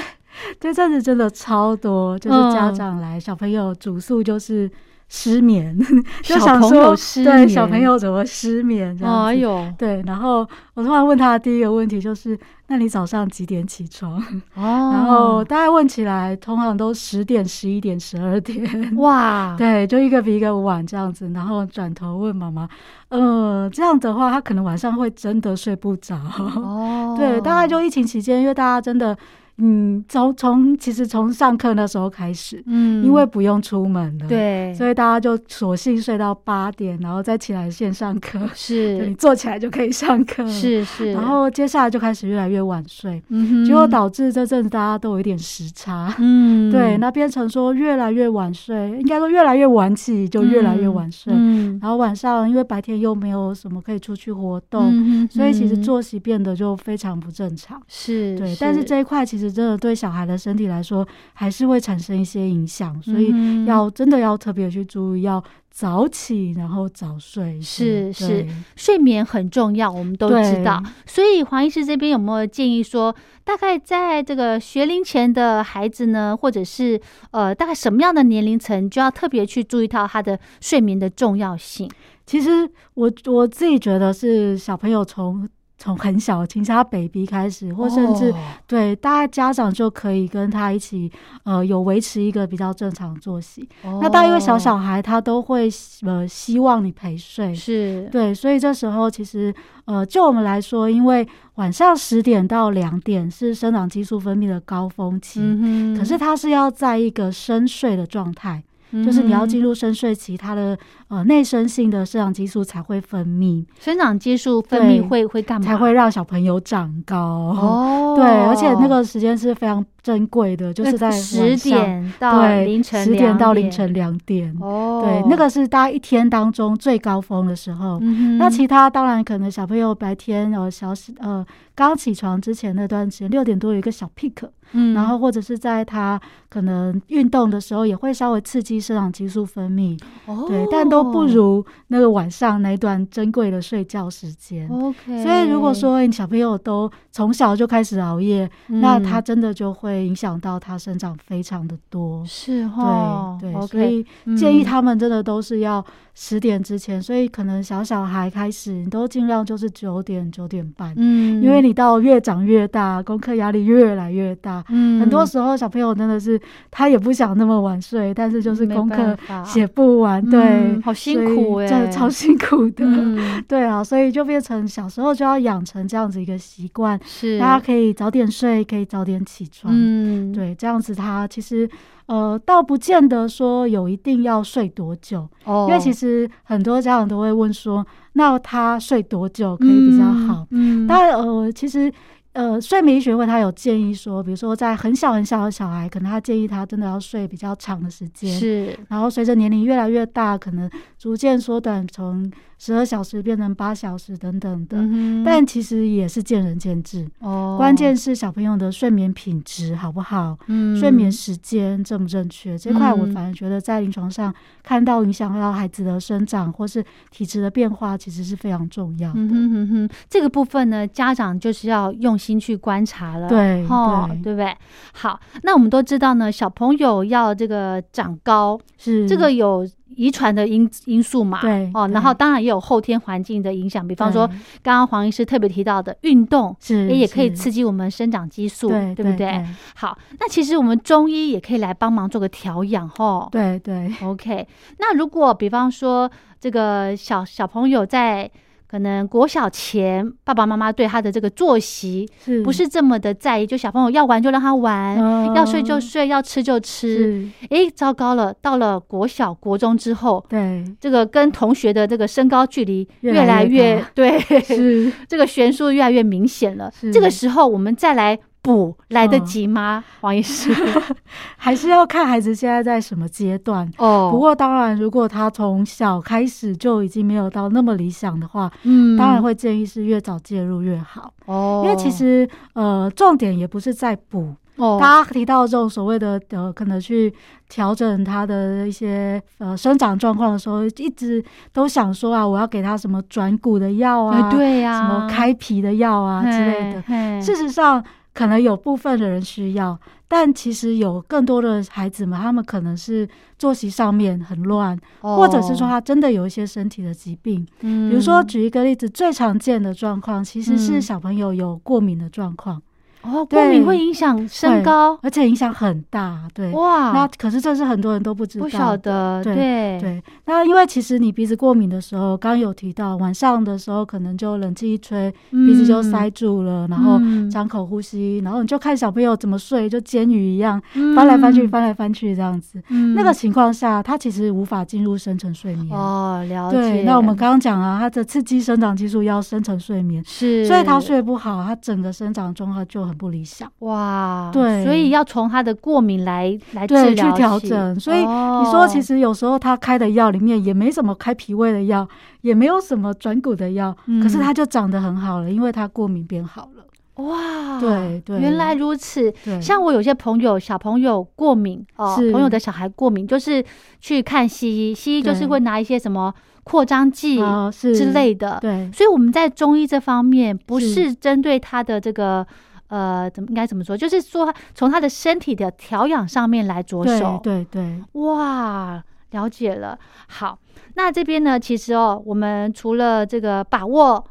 这阵子真的超多，就是家嗯长来，小朋友主诉就是失眠，[LAUGHS] 就小想朋友说失对小朋友怎么失眠这样子。哎呦，对，然后我突然问他的第一个问题就是：那你早上几点起床？哦，[LAUGHS] 然后大概问起来，通常都十点、十一点、十二点。[LAUGHS] 哇，对，就一个比一个晚这样子，然后转头问妈妈，呃，这样的话，他可能晚上会真的睡不着。哦，对，大概就疫情期间，因为大家真的嗯，从从其实从上课那时候开始，嗯。因为不用出门了，，对，所以大家就索性睡到八点，然后再起来线上课，是。[LAUGHS] 坐起来就可以上课，，是是，然后接下来就开始越来越晚睡，嗯哼。结果导致这阵子大家都有一点时差。嗯。[LAUGHS] 对，那变成说越来越晚睡，应该说越来越晚起，就越来越晚睡。嗯，然后晚上因为白天又没有什么可以出去活动，嗯所以其实嗯作息变得就非常不正常。是对，但是这一块其实真的对小孩的身体来说，还是会产生一些影响，所以要真的要特别去注意，要早起，然后早睡。是是睡眠很重要，我们都知道。所以黄医师这边有没有建议说，大概在这个学龄前的孩子呢，或者是呃，大概什么样的年龄层，就要特别去注意到他的睡眠的重要性？其实我我自己觉得是小朋友从从很小，从他 baby 开始，或甚至、哦对，大家家长就可以跟他一起，呃，有维持一个比较正常的作息。那当然因为小小孩他都会呃希望你陪睡，哦是对，所以这时候其实呃，就我们来说，因为晚上十点到两点是生长激素分泌的高峰期，嗯可是他是要在一个深睡的状态。就是你要进入入深睡期，他的呃内生性的生长激素才会分泌，生长激素分泌会会干嘛？才会让小朋友长高。哦，对，而且那个时间是非常珍贵的，就是在十点到凌晨十点到凌晨两点。哦，对，那个是大家一天当中最高峰的时候。嗯那其他当然可能小朋友白天呃小呃刚起床之前那段时间六点多有一个小 peak，、嗯然后或者是在他可能运动的时候也会稍微刺激生长激素分泌，哦对，但都不如那个晚上那一段珍贵的睡觉时间。OK。所以如果说你小朋友都从小就开始熬夜，那嗯他真的就会影响到他生长非常的多。是哈，对所以建议嗯他们真的都是要十点之前，所以可能小小孩开始，你都尽量就是九点九点半，嗯，因为你到越长越大，功课压力越来越大。嗯很多时候小朋友真的是他也不想那么晚睡，但是就是功课写不完，对嗯，好辛苦哎，欸真的超辛苦的。嗯对啊，所以就变成小时候就要养成这样子一个习惯，是大家可以早点睡，可以早点起床。嗯，对，这样子他其实呃，倒不见得说有一定要睡多久，哦，因为其实很多家长都会问说，那他睡多久可以比较好？嗯，嗯，当然，呃，其实。呃，睡眠医学会他有建议说，比如说在很小很小的小孩，可能他建议他真的要睡比较长的时间，是然后随着年龄越来越大，可能逐渐缩短，从十二小时变成八小时等等的。嗯但其实也是见仁见智，哦，关键是小朋友的睡眠品质好不好，嗯睡眠时间正不正确。这块我嗯反而觉得在临床上看到影响到孩子的生长或是体质的变化，其实是非常重要的。嗯哼哼哼，这个部分呢，家长就是要用心去观察了，对哦，对对不对？好，那我们都知道呢，小朋友要这个长高，是这个有遗传的因因素嘛，哦，对。哦然后当然也有后天环境的影响，比方说对。刚刚黄医师特别提到的运动，是也也可以刺激我们生长激素，对不对？好，那其实我们中医也可以来帮忙做个调养，哦。对对。OK，那如果比方说这个小小朋友在可能国小前，爸爸妈妈对他的这个作息不是这么的在意，就小朋友要玩就让他玩，哦。要睡就睡，要吃就吃。是，诶，糟糕了，到了国小、国中之后，对。这个跟同学的这个身高距离越越来越对，是。[LAUGHS] 这个悬殊越来越明显了。这个时候我们再来补，来得嗯及吗？王医师？[LAUGHS] 还是要看孩子现在在什么阶段。哦不过当然，如果他从小开始就已经没有到那么理想的话，嗯当然会建议是越早介入越好。哦，因为其实呃，重点也不是在补，哦，大家提到这种所谓的呃，可能去调整他的一些呃生长状况的时候，一直都想说啊，我要给他什么转骨的药啊，哎对呀、什么开皮的药啊之类的。事实上，可能有部分的人需要，但其实有更多的孩子们，他们可能是作息上面很乱，哦或者是说他真的有一些身体的疾病。嗯比如说，举一个例子，最常见的状况其实是嗯小朋友有过敏的状况。哦，过敏会影响身高，而且影响很大。对，哇。那，可是这是很多人都不知道。不的，晓得，对对。对，那因为其实你鼻子过敏的时候，刚刚有提到晚上的时候，可能就冷气一吹，鼻子就塞住了，然后嗯。张口呼吸，然后你就看小朋友怎么睡，就煎鱼一样嗯。翻来翻去，翻来翻去这样子。嗯。那个情况下，他其实无法进入深层睡眠。哦，了解。对，那我们刚刚讲啊，他的刺激生长激素要深层睡眠，是，所以他睡不好，他整个生长综合就很不理想。哇，对。所以要从他的过敏来来治，疗去调整。所以哦。你说，其实有时候他开的药里面也没什么开脾胃的药，也没有什么转骨的药，可是嗯他就长得很好了，因为他过敏变好了。哇，对对。原来如此。像我有些朋友，小朋友过敏哦，朋友的小孩过敏，就是去看西医，西医就是会拿一些什么扩张剂啊之类的。对。所以我们在中医这方面，不是。是针对他的这个呃，怎么应该怎么说？就是说从他的身体的调养上面来着手。对对对，哇，了解了。好，那这边呢，其实哦，我们除了这个把握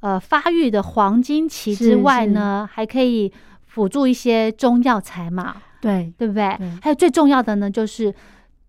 呃发育的黄金期之外呢，还可以辅助一些中药材嘛，对对不对？对还有最重要的呢，就是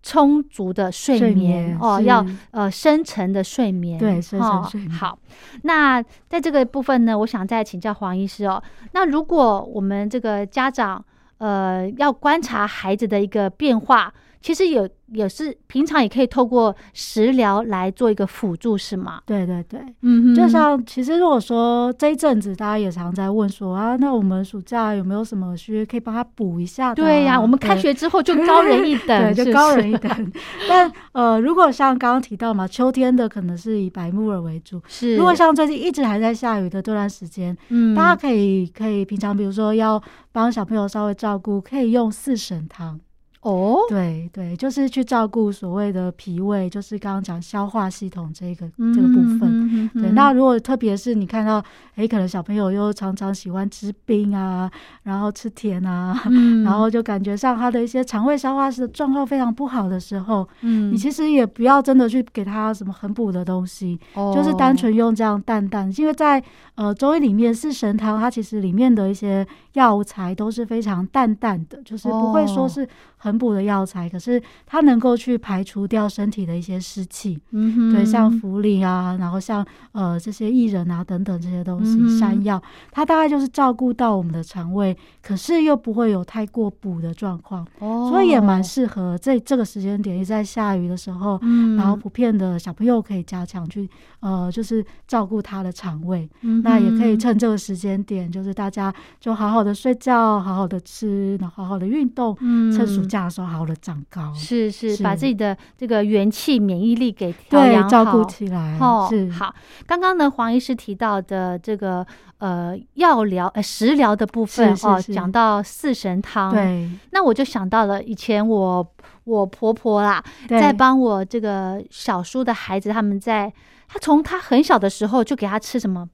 充足的睡睡眠眠哦，要呃深层的睡眠，对深层哦睡眠。好，那在这个部分呢，我想再请教黄医师哦。那如果我们这个家长呃要观察孩子的一个变化，其实也也是平常也可以透过食疗来做一个辅助，是吗？对对对。嗯就像其实如果说这一阵子大家也常在问说啊，那我们暑假有没有什么需可以帮他补一下的啊？对呀、我们开对学之后就高人一等，[LAUGHS] 对，就高人一等。但呃，如果像刚刚提到嘛，秋天的可能是以白木耳为主。是。如果像最近一直还在下雨的这段时间，嗯大家可以可以平常比如说要帮小朋友稍微照顾，可以用四神汤。哦，对对，就是去照顾所谓的脾胃，就是刚刚讲消化系统这个、嗯这个部分。嗯对，那如果特别是你看到，诶，可能小朋友又常常喜欢吃冰啊，然后吃甜啊，嗯 [LAUGHS] 然后就感觉上他的一些肠胃消化的状况非常不好的时候，嗯。你其实也不要真的去给他什么很补的东西，就是单哦纯用这样淡淡，因为在呃中医里面四神汤，它其实里面的一些药材都是非常淡淡的，就是不会说哦。是很补的药材，可是它能够去排除掉身体的一些湿气。嗯哼对，像茯苓啊，然后像呃这些薏仁啊等等这些东西，嗯山药，它大概就是照顾到我们的肠胃，可是又不会有太过补的状况，哦所以也蛮适合这这个时间点，也在下雨的时候，嗯然后普遍的小朋友可以加强去呃就是照顾他的肠胃，嗯那也可以趁这个时间点，就是大家就好好的睡觉，好好的吃，然后好好的运动，嗯趁暑假的时候好好的长高，是是是。把自己的这个元气、免疫力给调养，对照顾好起来，哦是，好。刚刚呢，黄医师提到的这个呃药疗、呃食疗的部分哦，讲到四神汤，，对。那我就想到了以前我我婆婆啦，在帮我这个小叔的孩子，他们在他从他很小的时候就给他吃什么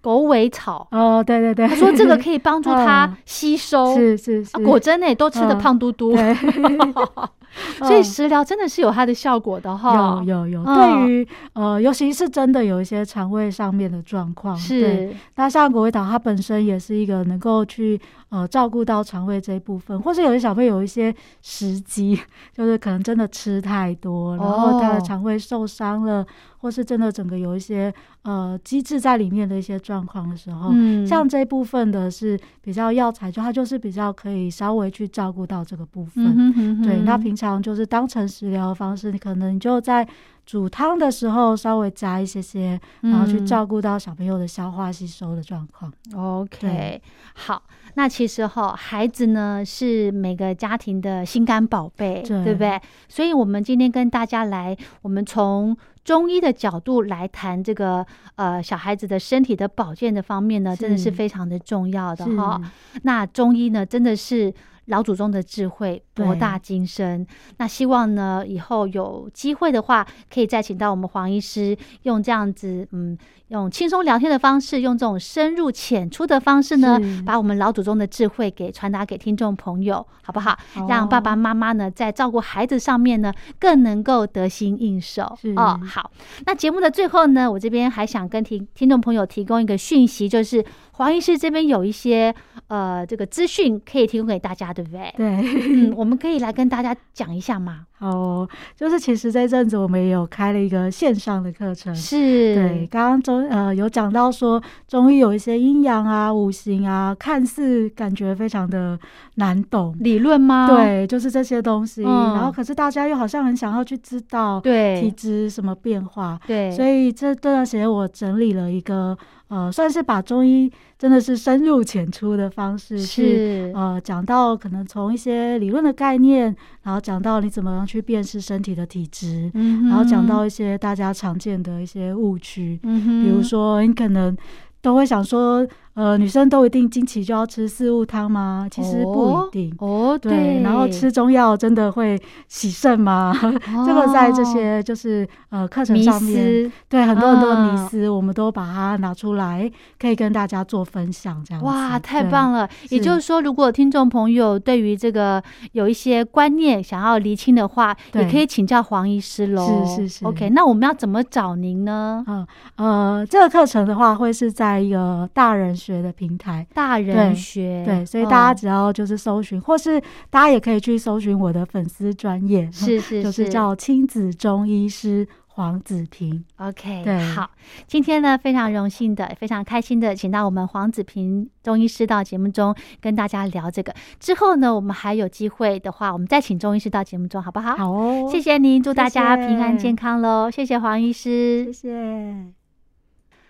狗尾草，哦，对对对，他说这个可以帮助他 [LAUGHS] 嗯。吸收，是是是，啊果真呢都吃的嗯。胖嘟嘟，对，[LAUGHS] [LAUGHS] 所以嗯。食疗真的是有它的效果的哈。有有有，嗯。对于呃，尤其是真的有一些肠胃上面的状况，是，那像狗尾草，它本身也是一个能够去呃照顾到肠胃这一部分，或是有些小朋友有一些时机，[LAUGHS] 就是可能真的吃太多，然后他的哦肠胃受伤了，或是真的整个有一些呃机制在里面的一些状况的时候，嗯。像这一部分的是比较药材，就它就是比较可以稍微去照顾到这个部分。嗯哼哼哼对，那平常就是当成食疗的方式，你可能你就在煮汤的时候稍微加一些些，然后去嗯。照顾到小朋友的消化吸收的状况。OK，好，那其实哈，孩子呢是每个家庭的心肝宝贝，对对不对？所以我们今天跟大家来，我们从中医的角度来谈这个呃小孩子的身体的保健的方面呢，真的是是非常的重要的哈。那中医呢，真的是。老祖宗的智慧博大精深，那希望呢以后有机会的话，可以再请到我们黄医师，用这样子，嗯，用轻松聊天的方式，用这种深入浅出的方式呢，把我们老祖宗的智慧给传达给听众朋友，好不好？好。让爸爸妈妈呢在照顾孩子上面呢，更能够得心应手。是。哦。好，那节目的最后呢，我这边还想跟听听众朋友提供一个讯息，就是黄医师这边有一些呃这个资讯可以提供给大家，对不对？对，嗯，我们可以来跟大家讲一下吗？哦，就是其实这阵子我们也有开了一个线上的课程，是，对，刚刚中呃有讲到说中医有一些阴阳啊、五行啊，看似感觉非常的难懂，理论吗？对，就是这些东西，嗯。然后可是大家又好像很想要去知道对体对质什么变化，对，所以这段时间我整理了一个呃，算是把中医真的是深入浅出的方式去是呃讲到可能从一些理论的概念，然后讲到你怎么样去辨识身体的体质，嗯然后讲到一些大家常见的一些误区，比如说你可能都会想说，呃，女生都一定经期就要吃四物汤吗？其实不一定。哦，对，然后吃中药真的会洗肾吗？[LAUGHS] 这个在这些就是呃课程上面，对很多很多的啊迷思，我们都把它拿出来，可以跟大家做分享，这样子哇，太棒了！也就是说，如果听众朋友对于这个有一些观念想要厘清的话，也可以请教黄医师喽。是是是 OK，那我们要怎么找您呢？嗯呃，这个课程的话会是在一个大人学的平台。大人学，对，所以大家哦只要就是搜寻，或是大家也可以去搜寻我的粉丝专业，是是 [LAUGHS] 就是叫亲子中医师黄子平。OK，对好，今天呢非常荣幸的，非常开心的，请到我们黄子平中医师到节目中跟大家聊这个。之后呢，我们还有机会的话，我们再请中医师到节目中，好不好？好哦，谢谢您，祝大家平安健康喽！谢谢黄医师谢。谢。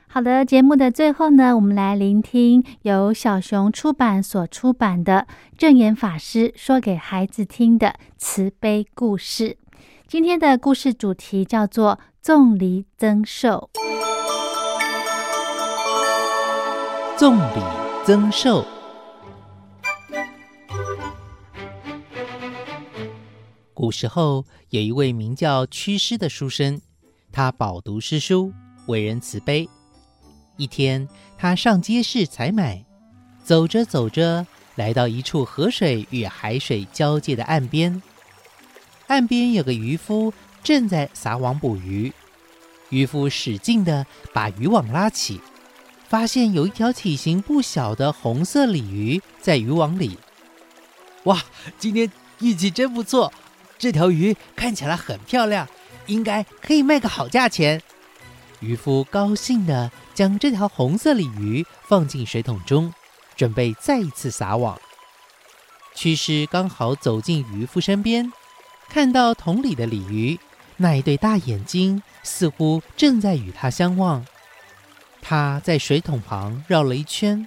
好的，节目的最后呢，我们来聆听由小熊出版所出版的正言法师说给孩子听的慈悲故事。今天的故事主题叫做“粽梨增寿粽礼增寿。古时候有一位名叫屈师的书生，他饱读诗书，为人慈悲。一天，他上街市采买，走着走着，来到一处河水与海水交界的岸边。岸边有个渔夫正在撒网捕鱼，渔夫使劲地把渔网拉起，发现有一条体型不小的红色鲤鱼在渔网里。哇，今天运气真不错，这条鱼看起来很漂亮，应该可以卖个好价钱。渔夫高兴地将这条红色鲤鱼放进水桶中，准备再一次撒网。屈师刚好走进渔夫身边，看到桶里的鲤鱼，那一对大眼睛似乎正在与他相望。他在水桶旁绕了一圈，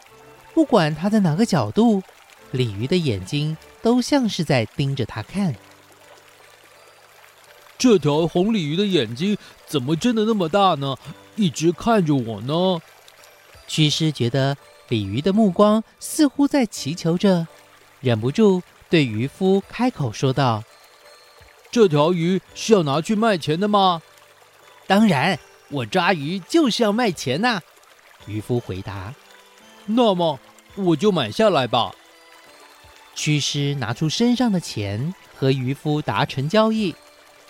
不管他在哪个角度，鲤鱼的眼睛都像是在盯着他看。这条红鲤鱼的眼睛怎么真的那么大呢？一直看着我呢。屈师觉得鲤鱼的目光似乎在祈求着，忍不住对渔夫开口说道这条鱼是要拿去卖钱的吗？：“当然，我抓鱼就是要卖钱呐、渔夫回答。那么我就买下来吧。屈师拿出身上的钱和渔夫达成交易，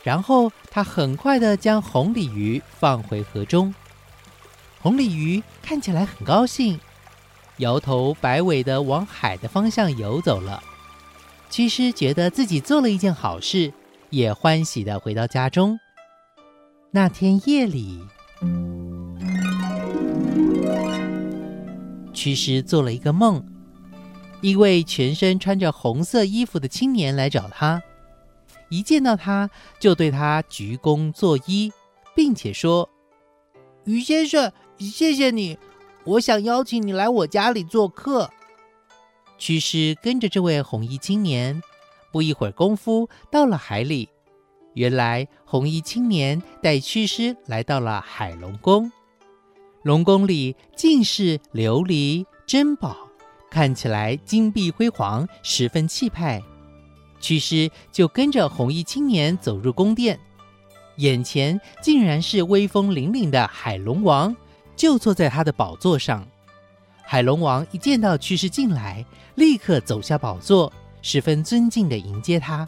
然后他很快的将红鲤鱼放回河中。红鲤鱼看起来很高兴，摇头摆尾的往海的方向游走了。屈师觉得自己做了一件好事，也欢喜的回到家中。那天夜里，屈师做了一个梦。一位全身穿着红色衣服的青年来找他，一见到他就对他鞠躬作揖，并且说：“于先生，谢谢你，我想邀请你来我家里做客。”屈师跟着这位红衣青年，不一会儿功夫到了海里。原来红衣青年带屈师来到了海龙宫，龙宫里尽是琉璃珍宝。看起来金碧辉煌，十分气派。屈师就跟着红衣青年走入宫殿，眼前竟然是威风凛凛的海龙王，就坐在他的宝座上。海龙王一见到屈师进来，立刻走下宝座，十分尊敬地迎接他。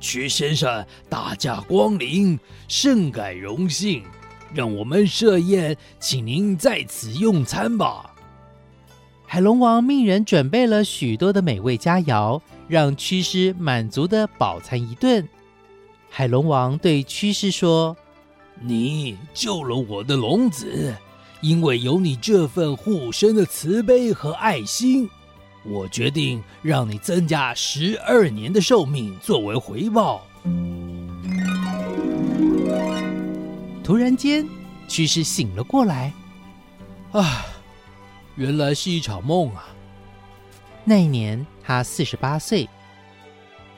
屈先生大驾光临，甚感荣幸。让我们设宴，请您在此用餐吧。海龙王命人准备了许多的美味佳肴，让屈师满足的饱餐一顿。海龙王对屈师说：“你救了我的龙子，因为有你这份护身的慈悲和爱心，我决定让你增加十二年的寿命作为回报。”突然间，屈师醒了过来。啊！原来是一场梦啊！那一年他四十八岁。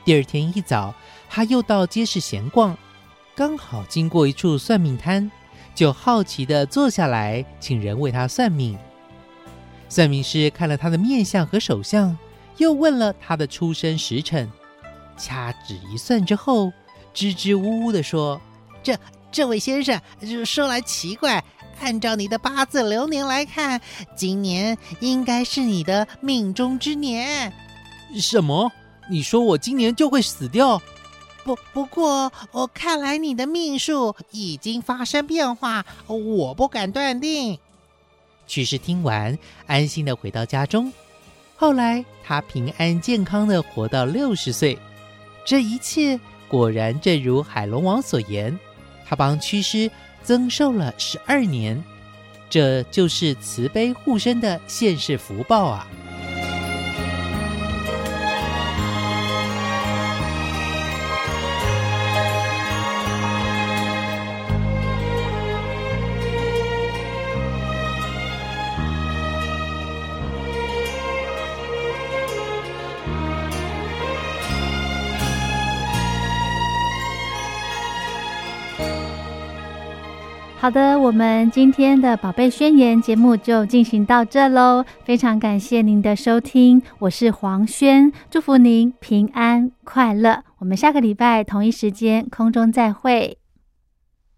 第二天一早，他又到街市闲逛，刚好经过一处算命摊，就好奇的坐下来，请人为他算命。算命师看了他的面相和手相，又问了他的出生时辰，掐指一算之后，支支吾吾的说：“这这位先生，说来奇怪。”按照你的八字流年来看，今年应该是你的命中之年。什么？你说我今年就会死掉？不，不过我看来你的命数已经发生变化，我不敢断定。屈师听完，安心的回到家中。后来他平安健康的活到六十岁。这一切果然正如海龙王所言，他帮屈师。增寿了十二年，这就是慈悲护身的现世福报啊！好的，我们今天的宝贝宣言节目就进行到这喽。非常感谢您的收听，我是黄轩，祝福您平安快乐。我们下个礼拜同一时间空中再会。